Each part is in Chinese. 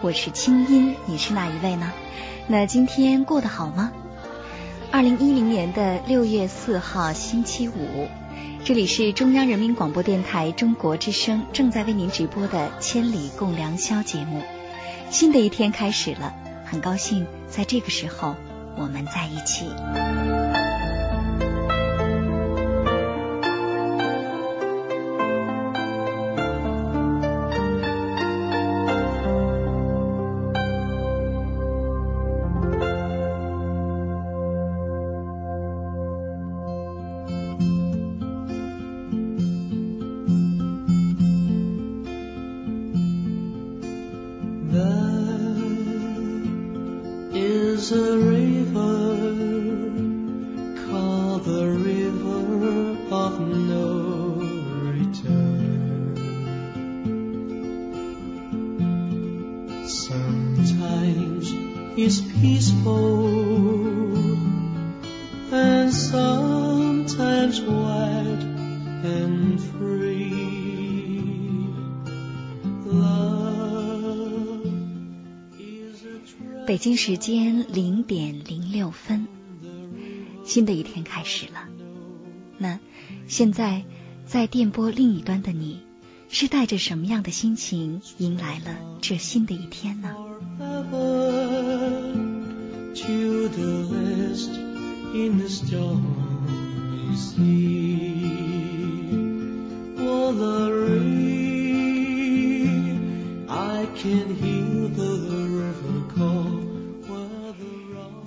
我是清音，你是哪一位呢？那今天过得好吗？二零一零年的六月四号星期五，这里是中央人民广播电台中国之声正在为您直播的《千里共良宵》节目。新的一天开始了，很高兴在这个时候我们在一起。There is a river called the River of No Return. Sometimes it's peaceful. 北京时间零点零六分，新的一天开始了。那现在在电波另一端的你，是带着什么样的心情迎来了这新的一天呢？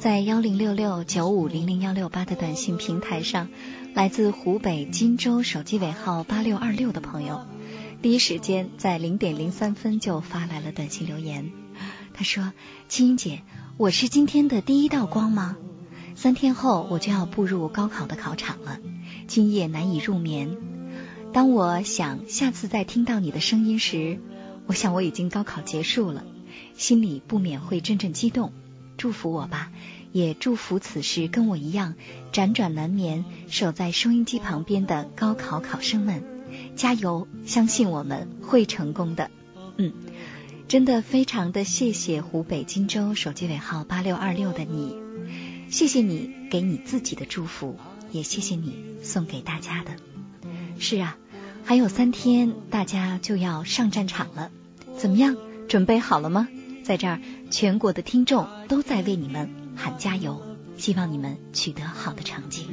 在幺零六六九五零零幺六八的短信平台上，来自湖北荆州手机尾号八六二六的朋友，第一时间在零点零三分就发来了短信留言。他说：“青音姐，我是今天的第一道光吗？三天后我就要步入高考的考场了，今夜难以入眠。当我想下次再听到你的声音时，我想我已经高考结束了，心里不免会阵阵激动。”祝福我吧，也祝福此时跟我一样辗转难眠、守在收音机旁边的高考考生们，加油！相信我们会成功的。嗯，真的非常的谢谢湖北荆州手机尾号八六二六的你，谢谢你给你自己的祝福，也谢谢你送给大家的。是啊，还有三天大家就要上战场了，怎么样？准备好了吗？在这儿，全国的听众都在为你们喊加油，希望你们取得好的成绩。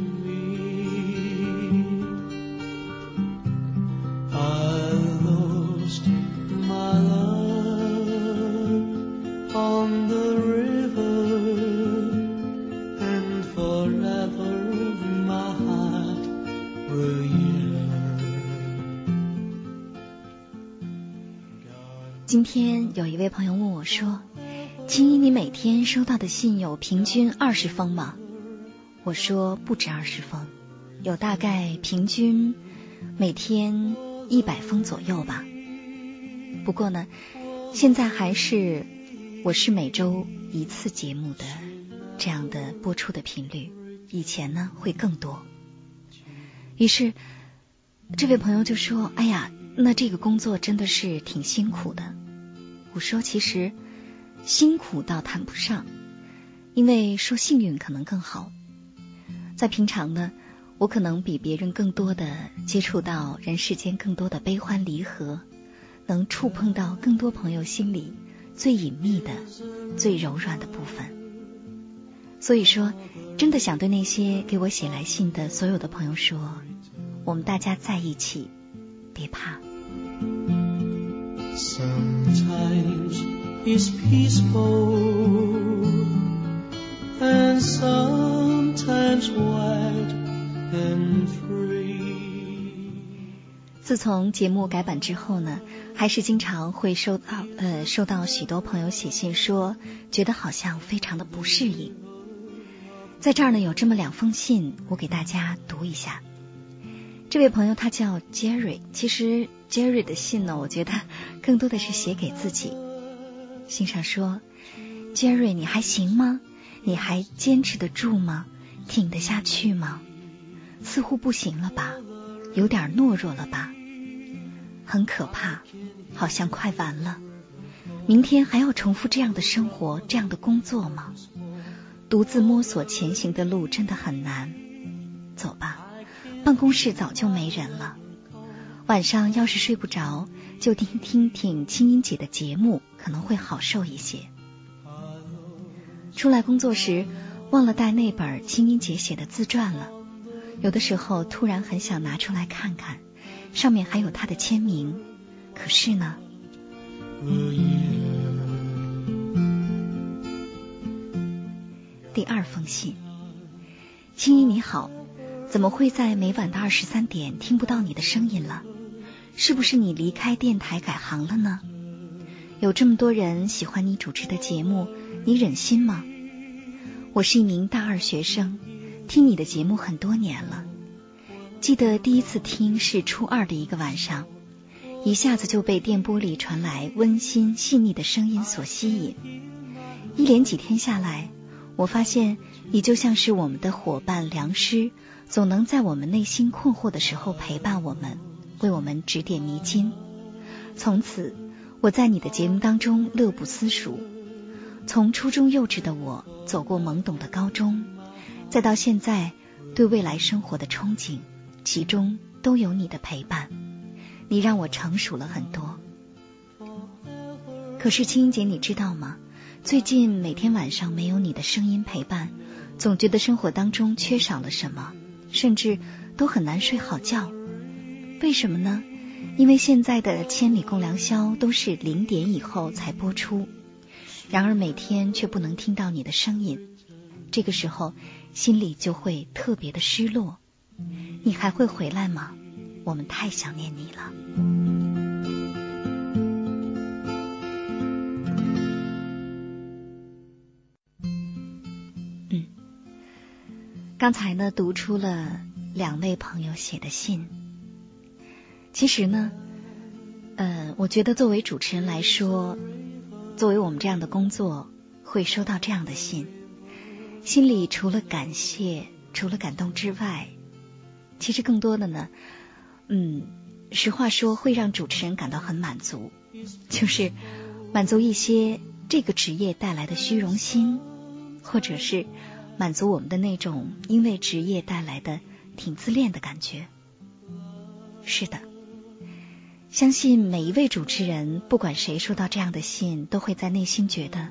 今天有一位朋友问我说：“青衣，你每天收到的信有平均二十封吗？”我说：“不止二十封，有大概平均每天一百封左右吧。不过呢，现在还是我是每周一次节目的这样的播出的频率，以前呢会更多。于是这位朋友就说：“哎呀，那这个工作真的是挺辛苦的。”我说：“其实辛苦倒谈不上，因为说幸运可能更好。在平常呢，我可能比别人更多的接触到人世间更多的悲欢离合，能触碰到更多朋友心里最隐秘的、最柔软的部分。所以说，真的想对那些给我写来信的所有的朋友说。”我们大家在一起，别怕。Sometimes it's peaceful and sometimes wide and free. 自从节目改版之后呢还是经常会收到呃收到许多朋友写信说觉得好像非常的不适应。在这儿呢有这么两封信我给大家读一下。这位朋友他叫 Jerry，其实 Jerry 的信呢，我觉得更多的是写给自己。信上说：“Jerry，你还行吗？你还坚持得住吗？挺得下去吗？似乎不行了吧？有点懦弱了吧？很可怕，好像快完了。明天还要重复这样的生活，这样的工作吗？独自摸索前行的路真的很难。走吧。”办公室早就没人了。晚上要是睡不着，就听听听青音姐的节目，可能会好受一些。出来工作时忘了带那本青音姐写的自传了，有的时候突然很想拿出来看看，上面还有她的签名。可是呢，第二封信，青音你好。怎么会在每晚的二十三点听不到你的声音了？是不是你离开电台改行了呢？有这么多人喜欢你主持的节目，你忍心吗？我是一名大二学生，听你的节目很多年了。记得第一次听是初二的一个晚上，一下子就被电波里传来温馨细腻的声音所吸引。一连几天下来，我发现你就像是我们的伙伴良师。总能在我们内心困惑的时候陪伴我们，为我们指点迷津。从此，我在你的节目当中乐不思蜀。从初中幼稚的我走过懵懂的高中，再到现在对未来生活的憧憬，其中都有你的陪伴。你让我成熟了很多。可是青音姐，你知道吗？最近每天晚上没有你的声音陪伴，总觉得生活当中缺少了什么。甚至都很难睡好觉，为什么呢？因为现在的《千里共良宵》都是零点以后才播出，然而每天却不能听到你的声音，这个时候心里就会特别的失落。你还会回来吗？我们太想念你了。刚才呢，读出了两位朋友写的信。其实呢，呃，我觉得作为主持人来说，作为我们这样的工作，会收到这样的信，心里除了感谢、除了感动之外，其实更多的呢，嗯，实话说，会让主持人感到很满足，就是满足一些这个职业带来的虚荣心，或者是。满足我们的那种因为职业带来的挺自恋的感觉。是的，相信每一位主持人，不管谁收到这样的信，都会在内心觉得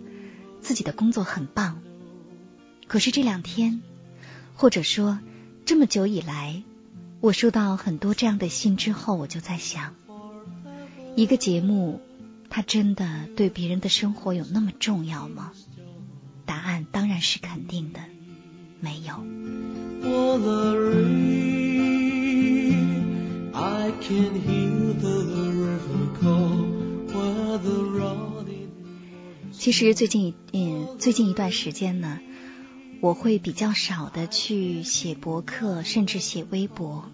自己的工作很棒。可是这两天，或者说这么久以来，我收到很多这样的信之后，我就在想，一个节目，它真的对别人的生活有那么重要吗？答案当然是肯定的。没有。其实最近嗯最近一段时间呢，我会比较少的去写博客，甚至写微博。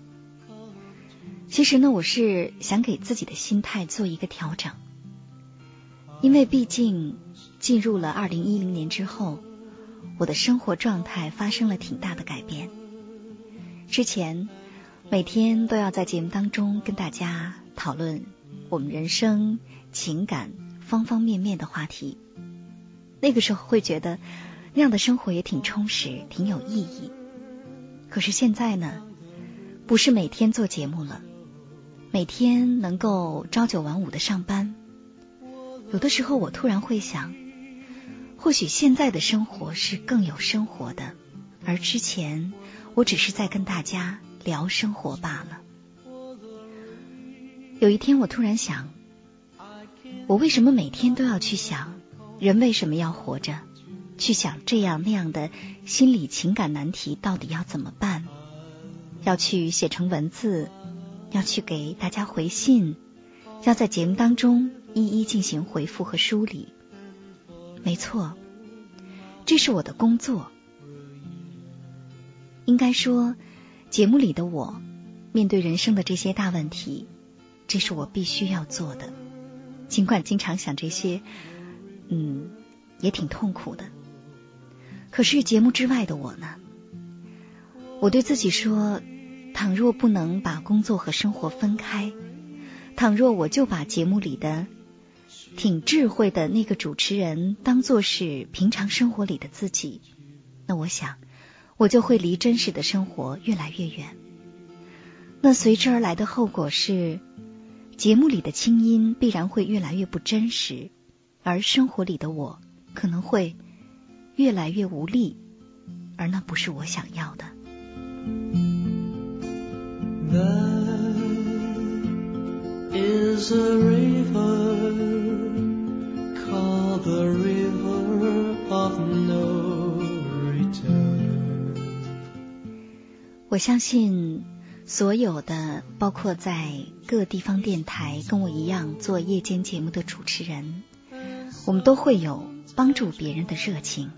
其实呢，我是想给自己的心态做一个调整，因为毕竟进入了二零一零年之后。我的生活状态发生了挺大的改变。之前每天都要在节目当中跟大家讨论我们人生、情感方方面面的话题。那个时候会觉得那样的生活也挺充实、挺有意义。可是现在呢，不是每天做节目了，每天能够朝九晚五的上班。有的时候我突然会想，或许现在的生活是更有生活的，而之前我只是在跟大家聊生活罢了。有一天我突然想，我为什么每天都要去想？人为什么要活着？去想这样那样的心理情感难题，到底要怎么办？要去写成文字，要去给大家回信，要在节目当中一一进行回复和梳理。没错，这是我的工作。应该说，节目里的我面对人生的这些大问题，这是我必须要做的。尽管经常想这些。嗯，也挺痛苦的。可是节目之外的我呢？我对自己说，倘若不能把工作和生活分开，倘若我就把节目里的挺智慧的那个主持人当做是平常生活里的自己，那我想我就会离真实的生活越来越远。那随之而来的后果是，节目里的清音必然会越来越不真实。而生活里的我可能会越来越无力，而那不是我想要的。我相信所有的，包括在各地方电台跟我一样做夜间节目的主持人。我们都会有帮助别人的热情，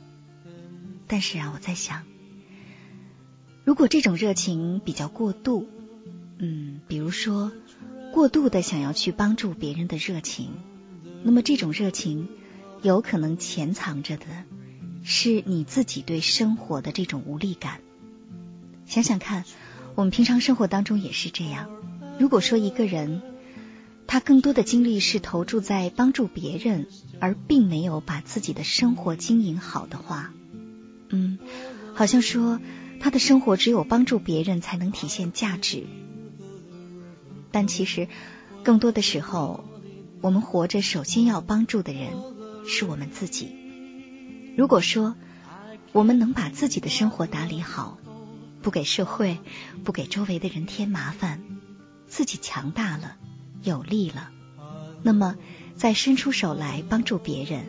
但是啊，我在想，如果这种热情比较过度，嗯，比如说过度的想要去帮助别人的热情，那么这种热情有可能潜藏着的是你自己对生活的这种无力感。想想看，我们平常生活当中也是这样。如果说一个人，他更多的精力是投注在帮助别人，而并没有把自己的生活经营好的话，嗯，好像说他的生活只有帮助别人才能体现价值。但其实更多的时候，我们活着首先要帮助的人是我们自己。如果说我们能把自己的生活打理好，不给社会、不给周围的人添麻烦，自己强大了。有力了，那么再伸出手来帮助别人，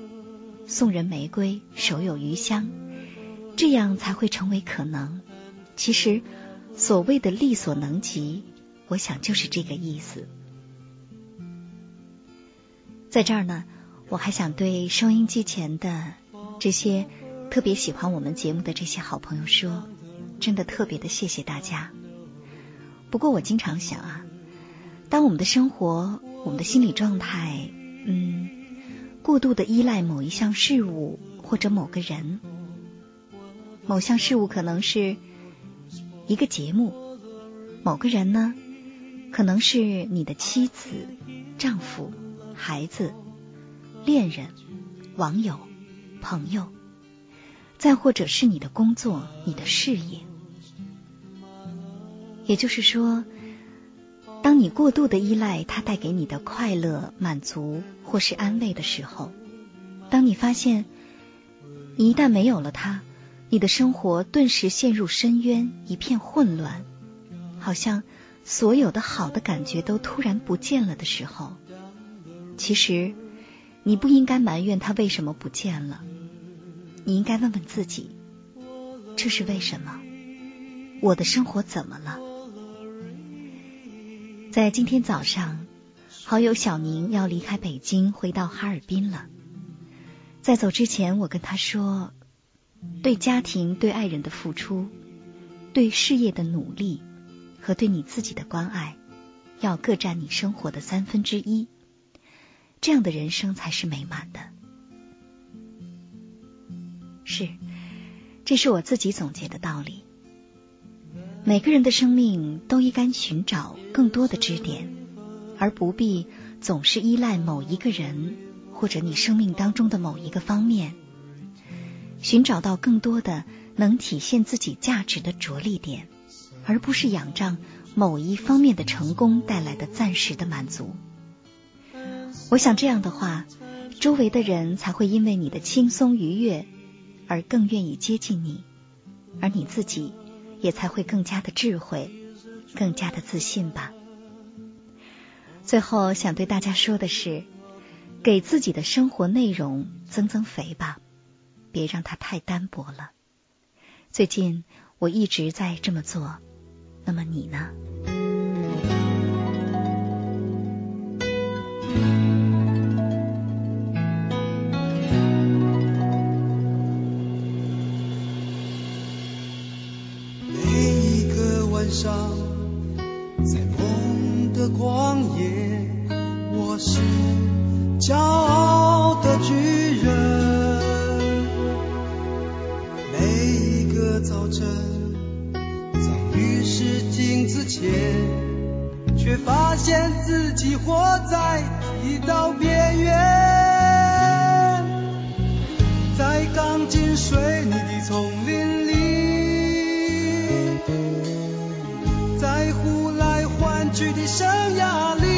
送人玫瑰，手有余香，这样才会成为可能。其实所谓的力所能及，我想就是这个意思。在这儿呢，我还想对收音机前的这些特别喜欢我们节目的这些好朋友说，真的特别的谢谢大家。不过我经常想啊。当我们的生活、我们的心理状态，嗯，过度的依赖某一项事物或者某个人，某项事物可能是一个节目，某个人呢，可能是你的妻子、丈夫、孩子、恋人、网友、朋友，再或者是你的工作、你的事业，也就是说。当你过度的依赖他带给你的快乐、满足或是安慰的时候，当你发现你一旦没有了他，你的生活顿时陷入深渊，一片混乱，好像所有的好的感觉都突然不见了的时候，其实你不应该埋怨他为什么不见了，你应该问问自己，这是为什么？我的生活怎么了？在今天早上，好友小宁要离开北京，回到哈尔滨了。在走之前，我跟他说：“对家庭、对爱人的付出，对事业的努力和对你自己的关爱，要各占你生活的三分之一，这样的人生才是美满的。”是，这是我自己总结的道理。每个人的生命都应该寻找更多的支点，而不必总是依赖某一个人或者你生命当中的某一个方面。寻找到更多的能体现自己价值的着力点，而不是仰仗某一方面的成功带来的暂时的满足。我想这样的话，周围的人才会因为你的轻松愉悦而更愿意接近你，而你自己。也才会更加的智慧，更加的自信吧。最后想对大家说的是，给自己的生活内容增增肥吧，别让它太单薄了。最近我一直在这么做，那么你呢？骄傲的巨人，每一个早晨，在浴室镜子前，却发现自己活在一道边缘，在钢筋水泥的丛林里，在呼来唤去的生涯里。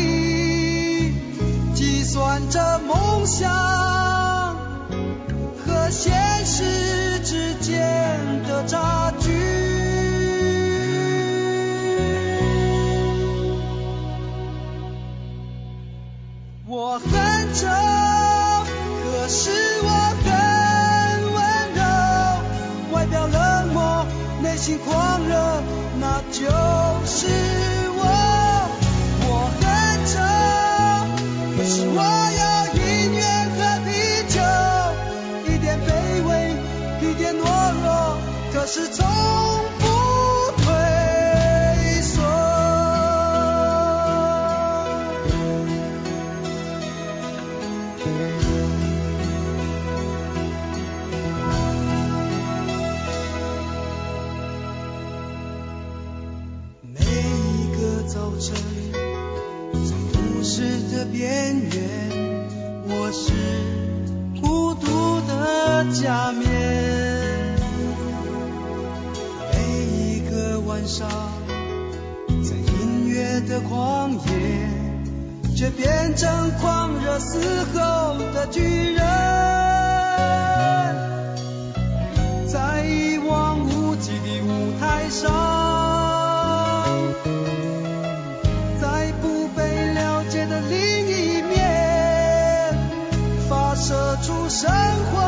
算着梦想和现实之间的差距。我很丑可是我很温柔外表冷漠内心狂始终不退缩。每一个早晨，在都市的边缘，我是孤独的假面。天上，在音乐的旷野，却变成狂热嘶吼的巨人，在一望无际的舞台上，在不被了解的另一面，发射出神魂。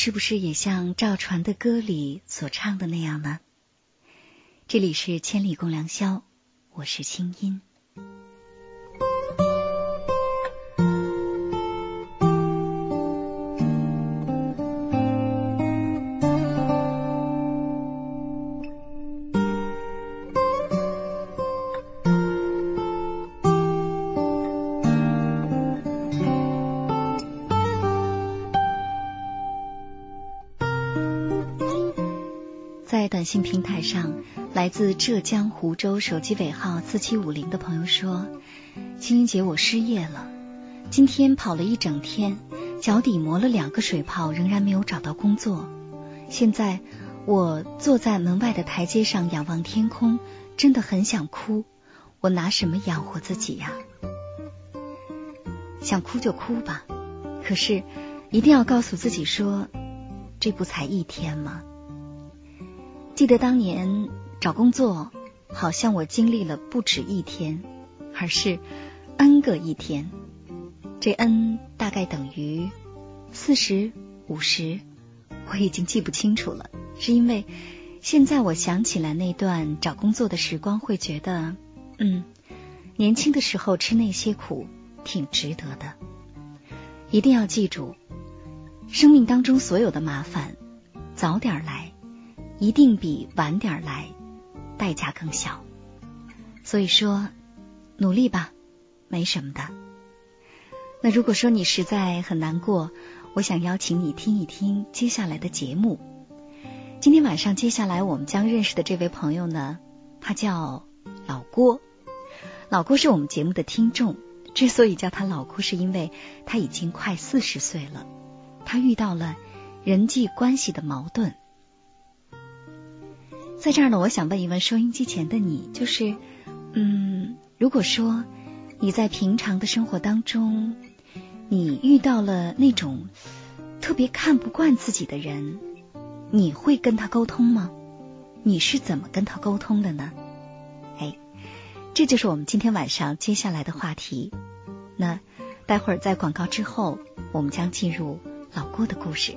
是不是也像赵传的歌里所唱的那样呢？这里是千里共良宵，我是清音。信平台上，来自浙江湖州手机尾号四七五零的朋友说：“青音姐，我失业了，今天跑了一整天，脚底磨了两个水泡，仍然没有找到工作。现在我坐在门外的台阶上仰望天空，真的很想哭。我拿什么养活自己呀？想哭就哭吧，可是一定要告诉自己说，这不才一天吗？”记得当年找工作，好像我经历了不止一天，而是 n 个一天。这 n 大概等于四十五十，我已经记不清楚了。是因为现在我想起来那段找工作的时光，会觉得，嗯，年轻的时候吃那些苦挺值得的。一定要记住，生命当中所有的麻烦，早点来。一定比晚点来代价更小，所以说努力吧，没什么的。那如果说你实在很难过，我想邀请你听一听接下来的节目。今天晚上接下来我们将认识的这位朋友呢，他叫老郭。老郭是我们节目的听众，之所以叫他老郭，是因为他已经快四十岁了，他遇到了人际关系的矛盾。在这儿呢，我想问一问收音机前的你，就是，嗯，如果说你在平常的生活当中，你遇到了那种特别看不惯自己的人，你会跟他沟通吗？你是怎么跟他沟通的呢？哎，这就是我们今天晚上接下来的话题。那待会儿在广告之后，我们将进入老郭的故事。